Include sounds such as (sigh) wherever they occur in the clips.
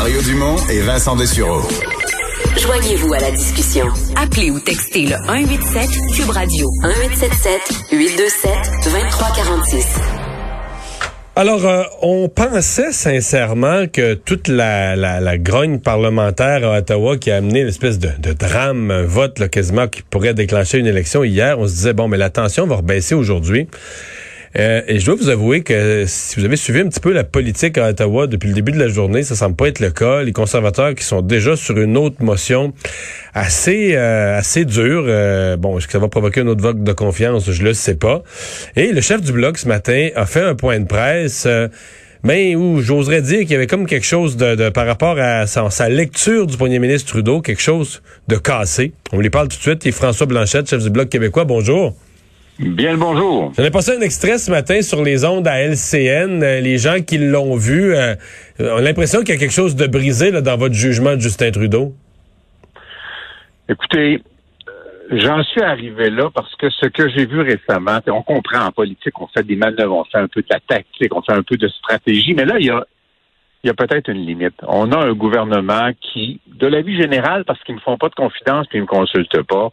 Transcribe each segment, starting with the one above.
Mario Dumont et Vincent Dessureau. Joignez-vous à la discussion. Appelez ou textez le 187 Cube Radio 1877 827 2346. Alors, euh, on pensait sincèrement que toute la, la, la, grogne parlementaire à Ottawa qui a amené l'espèce de, de, drame, un vote là, quasiment qui pourrait déclencher une élection hier, on se disait, bon, mais la tension va rebaisser aujourd'hui. Euh, et je dois vous avouer que si vous avez suivi un petit peu la politique à Ottawa depuis le début de la journée, ça semble pas être le cas. Les conservateurs qui sont déjà sur une autre motion assez euh, assez dure. Euh, bon, est-ce que ça va provoquer un autre vote de confiance? Je le sais pas. Et le chef du bloc ce matin a fait un point de presse. mais où j'oserais dire qu'il y avait comme quelque chose de, de par rapport à sa, sa, lecture du premier ministre Trudeau, quelque chose de cassé. On lui parle tout de suite. Est François Blanchette, chef du bloc québécois. Bonjour. Bien le bonjour. J'en ai passé un extrait ce matin sur les ondes à LCN. Euh, les gens qui l'ont vu euh, ont l'impression qu'il y a quelque chose de brisé là, dans votre jugement de Justin Trudeau. Écoutez, j'en suis arrivé là parce que ce que j'ai vu récemment, on comprend en politique, on fait des manœuvres, on fait un peu de la tactique, on fait un peu de stratégie, mais là, il y a, il y a peut-être une limite. On a un gouvernement qui, de la vie générale, parce qu'ils ne me font pas de confidence et ils ne me consultent pas,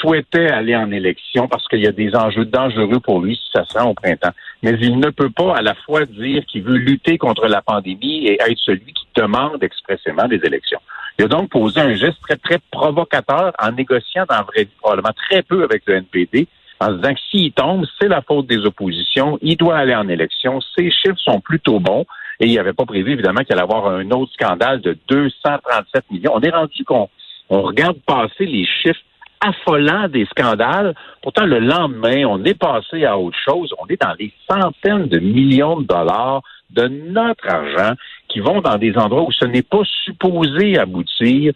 souhaitait aller en élection parce qu'il y a des enjeux dangereux pour lui si ça se au printemps. Mais il ne peut pas à la fois dire qu'il veut lutter contre la pandémie et être celui qui demande expressément des élections. Il a donc posé un geste très, très provocateur en négociant dans la vraie probablement très peu avec le NPD en se disant que s'il tombe, c'est la faute des oppositions, il doit aller en élection, ses chiffres sont plutôt bons, et il n'avait pas prévu, évidemment, qu'il allait avoir un autre scandale de 237 millions. On est rendu qu'on on regarde passer les chiffres affolant des scandales. Pourtant, le lendemain, on est passé à autre chose. On est dans les centaines de millions de dollars de notre argent qui vont dans des endroits où ce n'est pas supposé aboutir.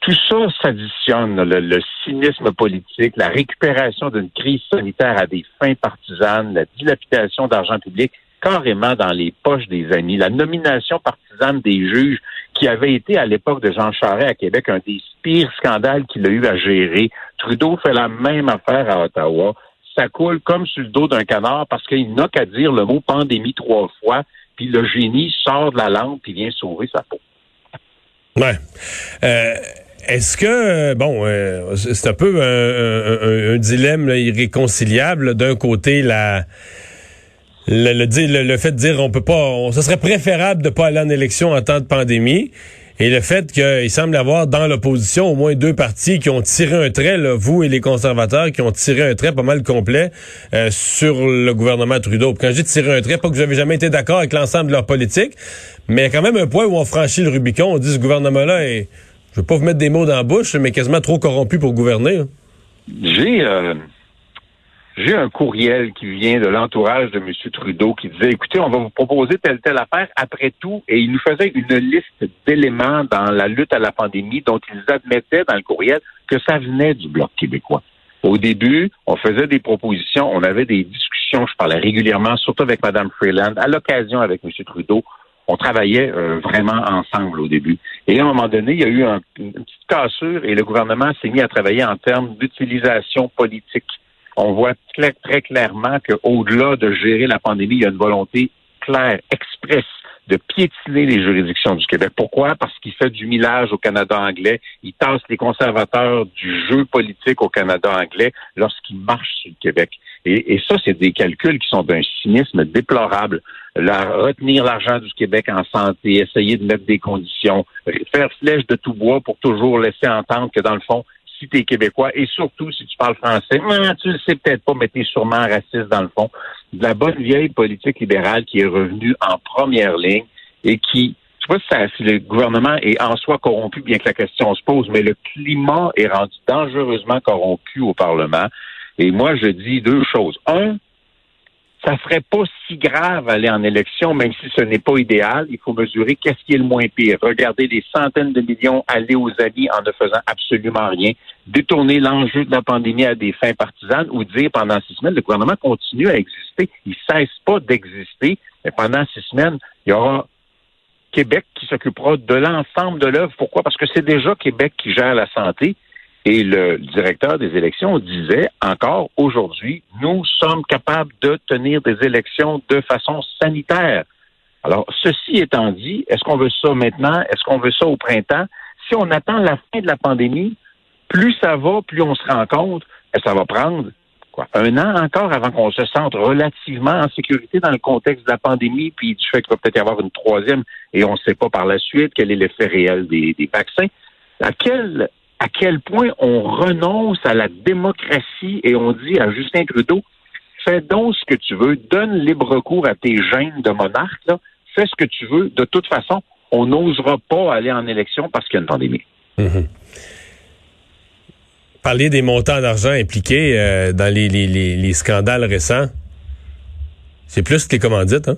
Tout ça s'additionne, le, cynisme politique, la récupération d'une crise sanitaire à des fins partisanes, la dilapidation d'argent public carrément dans les poches des amis, la nomination partisane des juges qui avait été à l'époque de Jean Charest à Québec un des pires scandales qu'il a eu à gérer. Trudeau fait la même affaire à Ottawa. Ça coule comme sur le dos d'un canard parce qu'il n'a qu'à dire le mot pandémie trois fois, puis le génie sort de la lampe et vient sauver sa peau. Ouais. Euh... Est-ce que, bon, euh, c'est un peu un, dilemme irréconciliable. D'un côté, la, le, le, le, fait de dire on peut pas, on, ce serait préférable de pas aller en élection en temps de pandémie. Et le fait qu'il semble avoir dans l'opposition au moins deux partis qui ont tiré un trait, là, vous et les conservateurs, qui ont tiré un trait pas mal complet euh, sur le gouvernement Trudeau. quand j'ai tiré un trait, pas que avez jamais été d'accord avec l'ensemble de leur politique, mais il y a quand même un point où on franchit le Rubicon. On dit ce gouvernement-là est, je veux pas vous mettre des mots dans la bouche, mais quasiment trop corrompu pour gouverner. J'ai euh, j'ai un courriel qui vient de l'entourage de M. Trudeau qui disait, écoutez, on va vous proposer telle, telle affaire après tout. Et il nous faisait une liste d'éléments dans la lutte à la pandémie dont ils admettaient dans le courriel que ça venait du Bloc québécois. Au début, on faisait des propositions, on avait des discussions, je parlais régulièrement, surtout avec Mme Freeland, à l'occasion avec M. Trudeau. On travaillait euh, vraiment ensemble au début. Et à un moment donné, il y a eu un, une petite cassure et le gouvernement s'est mis à travailler en termes d'utilisation politique on voit très, très clairement qu'au-delà de gérer la pandémie, il y a une volonté claire, expresse, de piétiner les juridictions du Québec. Pourquoi? Parce qu'il fait du millage au Canada anglais. Il tasse les conservateurs du jeu politique au Canada anglais lorsqu'il marche sur le Québec. Et, ça, c'est des calculs qui sont d'un cynisme déplorable. Retenir l'argent du Québec en santé, essayer de mettre des conditions, faire flèche de tout bois pour toujours laisser entendre que, dans le fond, si tu es québécois et surtout si tu parles français, hein, tu le sais peut-être pas, mais tu es sûrement raciste dans le fond. De la bonne vieille politique libérale qui est revenue en première ligne et qui, je sais pas si, le gouvernement est en soi corrompu, bien que la question se pose, mais le climat est rendu dangereusement corrompu au Parlement. Et moi, je dis deux choses. Un, ça serait pas si grave aller en élection, même si ce n'est pas idéal. Il faut mesurer qu'est-ce qui est le moins pire. Regarder des centaines de millions aller aux amis en ne faisant absolument rien, détourner l'enjeu de la pandémie à des fins partisanes ou dire pendant six semaines, le gouvernement continue à exister. Il cesse pas d'exister, mais pendant six semaines, il y aura Québec qui s'occupera de l'ensemble de l'œuvre. Pourquoi? Parce que c'est déjà Québec qui gère la santé. Et le directeur des élections disait encore aujourd'hui, nous sommes capables de tenir des élections de façon sanitaire. Alors, ceci étant dit, est-ce qu'on veut ça maintenant? Est-ce qu'on veut ça au printemps? Si on attend la fin de la pandémie, plus ça va, plus on se rend compte, que ça va prendre quoi, un an encore avant qu'on se sente relativement en sécurité dans le contexte de la pandémie, puis du fait qu'il va peut-être y avoir une troisième et on ne sait pas par la suite quel est l'effet réel des, des vaccins. À quel à quel point on renonce à la démocratie et on dit à Justin Trudeau, fais donc ce que tu veux, donne libre cours à tes gènes de monarque, là, fais ce que tu veux. De toute façon, on n'osera pas aller en élection parce qu'il y a une pandémie. Mhm. Parler des montants d'argent impliqués euh, dans les, les, les, scandales récents, c'est plus que les commandites, hein?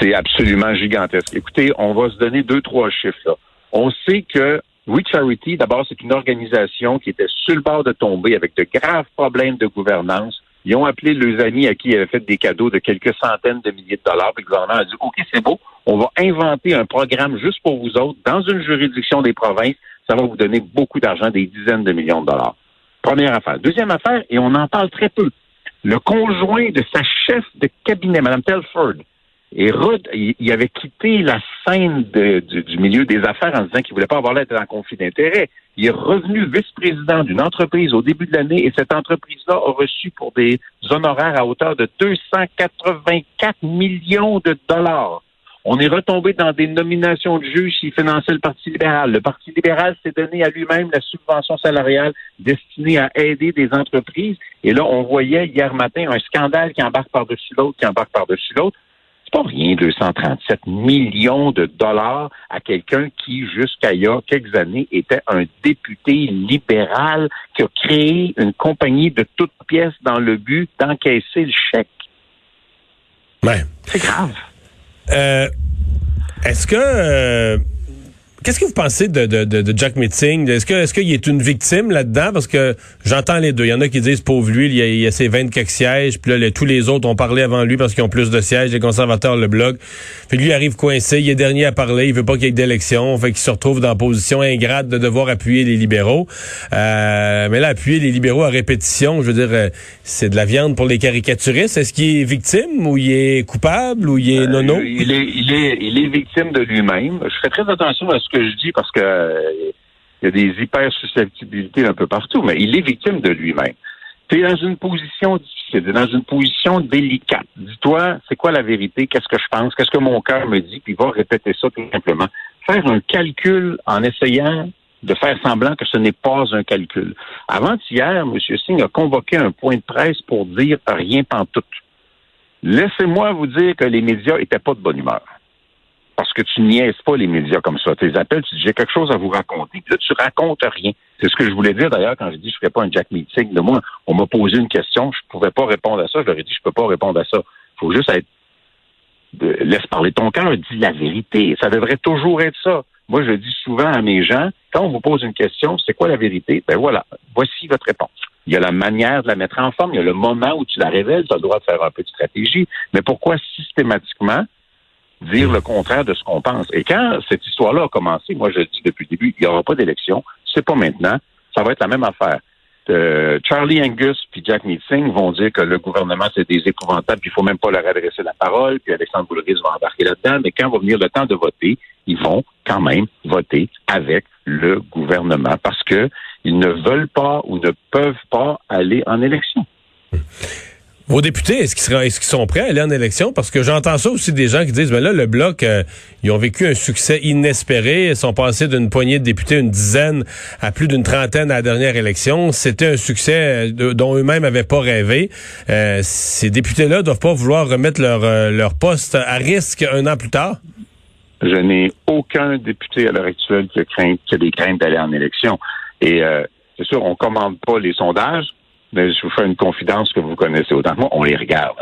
C'est absolument gigantesque. Écoutez, on va se donner deux, trois chiffres. Là. On sait que We Charity, d'abord, c'est une organisation qui était sur le bord de tomber avec de graves problèmes de gouvernance. Ils ont appelé leurs amis à qui ils avaient fait des cadeaux de quelques centaines de milliers de dollars. Puis le gouvernement a dit, OK, c'est beau, on va inventer un programme juste pour vous autres dans une juridiction des provinces. Ça va vous donner beaucoup d'argent, des dizaines de millions de dollars. Première affaire. Deuxième affaire, et on en parle très peu. Le conjoint de sa chef de cabinet, Mme Telford, et Rudd, il avait quitté la scène du, milieu des affaires en disant qu'il voulait pas avoir l'air en conflit d'intérêts. Il est revenu vice-président d'une entreprise au début de l'année et cette entreprise-là a reçu pour des honoraires à hauteur de 284 millions de dollars. On est retombé dans des nominations de juges qui finançaient le Parti libéral. Le Parti libéral s'est donné à lui-même la subvention salariale destinée à aider des entreprises. Et là, on voyait hier matin un scandale qui embarque par-dessus l'autre, qui embarque par-dessus l'autre. Pas rien, 237 millions de dollars à quelqu'un qui, jusqu'à il y a quelques années, était un député libéral qui a créé une compagnie de toutes pièces dans le but d'encaisser le chèque. Ouais. C'est grave. Euh, est-ce que euh, Qu'est-ce que vous pensez de, de, de, Jack Meeting? Est-ce que est-ce qu'il est une victime là-dedans? Parce que j'entends les deux. Il y en a qui disent pauvre lui, il y a, il y a ses 24 sièges, puis là, tous les autres ont parlé avant lui parce qu'ils ont plus de sièges, les conservateurs, le blog. Puis lui arrive coincé, il est dernier à parler, il veut pas qu'il y ait d'élection, fait qu'il se retrouve dans la position ingrate de devoir appuyer les libéraux. Euh, mais là, appuyer les libéraux à répétition, je veux dire, euh, c'est de la viande pour les caricaturistes. Est-ce qu'il est victime ou il est coupable ou il est euh, nono? il, est, il, est, il est victime de lui-même. Je fais très attention à ce que que je dis parce que euh, il y a des hyper susceptibilités un peu partout, mais il est victime de lui-même. Tu es dans une position difficile, dans une position délicate. Dis-toi, c'est quoi la vérité? Qu'est-ce que je pense? Qu'est-ce que mon cœur me dit? Puis va répéter ça tout simplement. Faire un calcul en essayant de faire semblant que ce n'est pas un calcul. Avant-hier, M. Singh a convoqué un point de presse pour dire rien pantoute. Laissez-moi vous dire que les médias étaient pas de bonne humeur parce que tu niaises pas les médias comme ça. Tu les appelles, tu dis j'ai quelque chose à vous raconter. Puis là, tu racontes rien. C'est ce que je voulais dire d'ailleurs quand j'ai dit je ferais pas un Jack Meeting. De moi, on m'a posé une question, je pouvais pas répondre à ça. Je leur ai dit je peux pas répondre à ça. faut juste être laisse parler ton cœur, dis la vérité. Ça devrait toujours être ça. Moi, je dis souvent à mes gens, quand on vous pose une question, c'est quoi la vérité? Ben voilà, voici votre réponse. Il y a la manière de la mettre en forme, il y a le moment où tu la révèles, tu as le droit de faire un peu de stratégie. Mais pourquoi systématiquement dire le contraire de ce qu'on pense. Et quand cette histoire-là a commencé, moi je dis depuis le début, il n'y aura pas d'élection, c'est pas maintenant, ça va être la même affaire. Euh, Charlie Angus puis Jack Meeting vont dire que le gouvernement c'est des épouvantables, puis il faut même pas leur adresser la parole, puis Alexandre Boulris va embarquer là-dedans, mais quand va venir le temps de voter, ils vont quand même voter avec le gouvernement parce que ils ne veulent pas ou ne peuvent pas aller en élection. Vos députés, est-ce qu'ils est sont prêts à aller en élection? Parce que j'entends ça aussi des gens qui disent, mais là, le Bloc, euh, ils ont vécu un succès inespéré. Ils sont passés d'une poignée de députés, une dizaine, à plus d'une trentaine à la dernière élection. C'était un succès euh, dont eux-mêmes n'avaient pas rêvé. Euh, ces députés-là doivent pas vouloir remettre leur, leur poste à risque un an plus tard? Je n'ai aucun député à l'heure actuelle qui a, craint, qui a des craintes d'aller en élection. Et c'est sûr, on commande pas les sondages, mais je vous fais une confidence que vous connaissez autant que moi, on les regarde.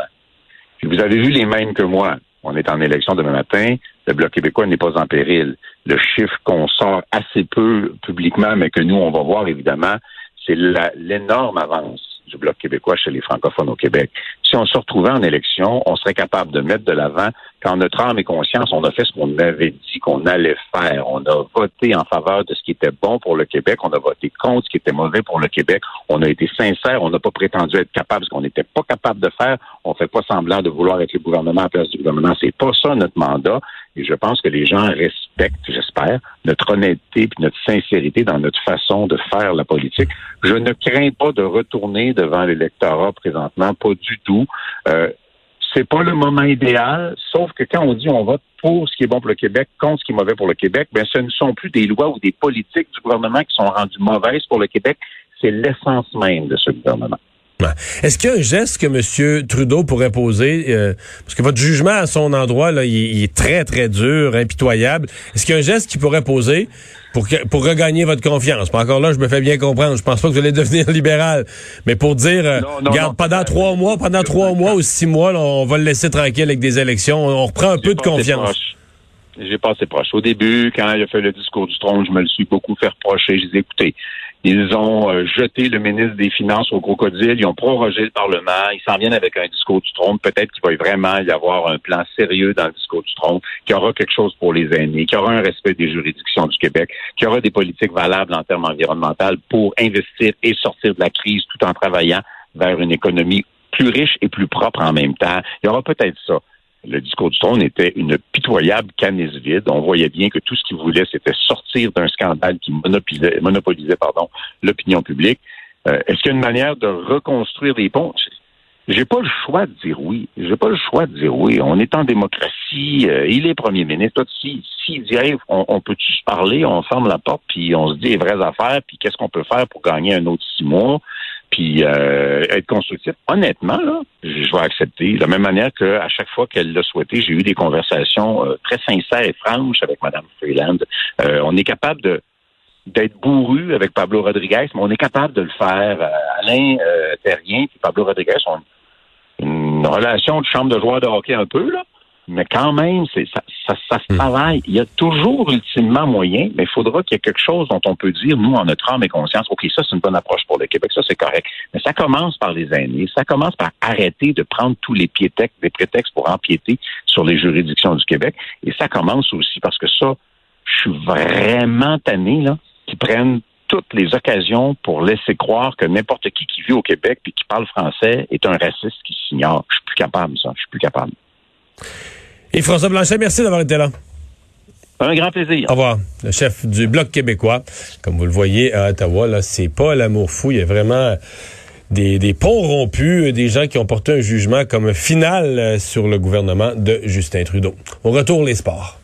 Puis vous avez vu les mêmes que moi. On est en élection demain matin. Le Bloc québécois n'est pas en péril. Le chiffre qu'on sort assez peu publiquement, mais que nous, on va voir évidemment, c'est l'énorme avance du Bloc québécois chez les francophones au Québec. Si on se retrouvait en élection, on serait capable de mettre de l'avant qu'en notre âme et conscience, on a fait ce qu'on avait dit qu'on allait faire. On a voté en faveur de ce qui était bon pour le Québec. On a voté contre ce qui était mauvais pour le Québec. On a été sincère. On n'a pas prétendu être capable ce qu'on n'était pas capable de faire. On fait pas semblant de vouloir être le gouvernement à la place du gouvernement. C'est pas ça notre mandat. Et je pense que les gens respectent, j'espère, notre honnêteté et notre sincérité dans notre façon de faire la politique. Je ne crains pas de retourner devant l'électorat présentement, pas du tout. Euh, c'est pas le moment idéal, sauf que quand on dit on vote pour ce qui est bon pour le Québec, contre ce qui est mauvais pour le Québec, ben ce ne sont plus des lois ou des politiques du gouvernement qui sont rendues mauvaises pour le Québec. C'est l'essence même de ce gouvernement. Est-ce qu'il y a un geste que M. Trudeau pourrait poser, euh, parce que votre jugement à son endroit, là, il, est très, très dur, impitoyable. Est-ce qu'il y a un geste qu'il pourrait poser pour, pour regagner votre confiance? Pas encore là, je me fais bien comprendre. Je pense pas que vous allez (laughs) devenir libéral. Mais pour dire, euh, garde, pendant trois mois, pendant trois mois ou six mois, on va le laisser tranquille avec des élections. On reprend un peu de confiance. J'ai passé proche. Au début, quand il a fait le discours du trône, je me le suis beaucoup fait reprocher. Je disais, écoutez, ils ont euh, jeté le ministre des Finances au crocodile, ils ont prorogé le Parlement, ils s'en viennent avec un discours du trône. Peut-être qu'il va vraiment y avoir un plan sérieux dans le discours du trône, qu'il y aura quelque chose pour les aînés, qu'il y aura un respect des juridictions du Québec, qu'il y aura des politiques valables en termes environnementaux pour investir et sortir de la crise tout en travaillant vers une économie plus riche et plus propre en même temps. Il y aura peut-être ça le discours du trône était une pitoyable canisse vide. On voyait bien que tout ce qu'il voulait, c'était sortir d'un scandale qui monopolisait, monopolisait pardon, l'opinion publique. Euh, est-ce qu'il y a une manière de reconstruire des ponts? J'ai pas le choix de dire oui. J'ai pas le choix de dire oui. On est en démocratie. Euh, il est premier ministre. S'il si, dit on, on peut-tu se parler, on ferme la porte, puis on se dit les vraies affaires, puis qu'est-ce qu'on peut faire pour gagner un autre six mois? Puis euh, être constructif. Honnêtement, je vais accepter. De la même manière qu'à chaque fois qu'elle l'a souhaité, j'ai eu des conversations euh, très sincères et franches avec Mme Freeland. Euh, on est capable de d'être bourru avec Pablo Rodriguez, mais on est capable de le faire. Alain Terrien et Pablo Rodriguez ont une relation de chambre de joueurs de hockey un peu, là mais quand même, c'est ça, ça, ça, se hmm. travaille. Il y a toujours ultimement moyen, mais il faudra qu'il y ait quelque chose dont on peut dire, nous, en notre âme et conscience, OK, ça, c'est une bonne approche pour le Québec, ça, c'est correct. Mais ça commence par les aînés, ça commence par arrêter de prendre tous les piétextes, des prétextes pour empiéter sur les juridictions du Québec. Et ça commence aussi parce que ça, je suis vraiment tanné, là, qu'ils prennent toutes les occasions pour laisser croire que n'importe qui qui vit au Québec puis qui parle français est un raciste qui s'ignore. Je suis plus capable, ça. Je suis plus capable. Et François Blanchet, merci d'avoir été là. Un grand plaisir. Au revoir. Le chef du Bloc québécois. Comme vous le voyez à Ottawa, là, c'est pas l'amour fou. Il y a vraiment des, des, ponts rompus, des gens qui ont porté un jugement comme final sur le gouvernement de Justin Trudeau. On retourne les sports.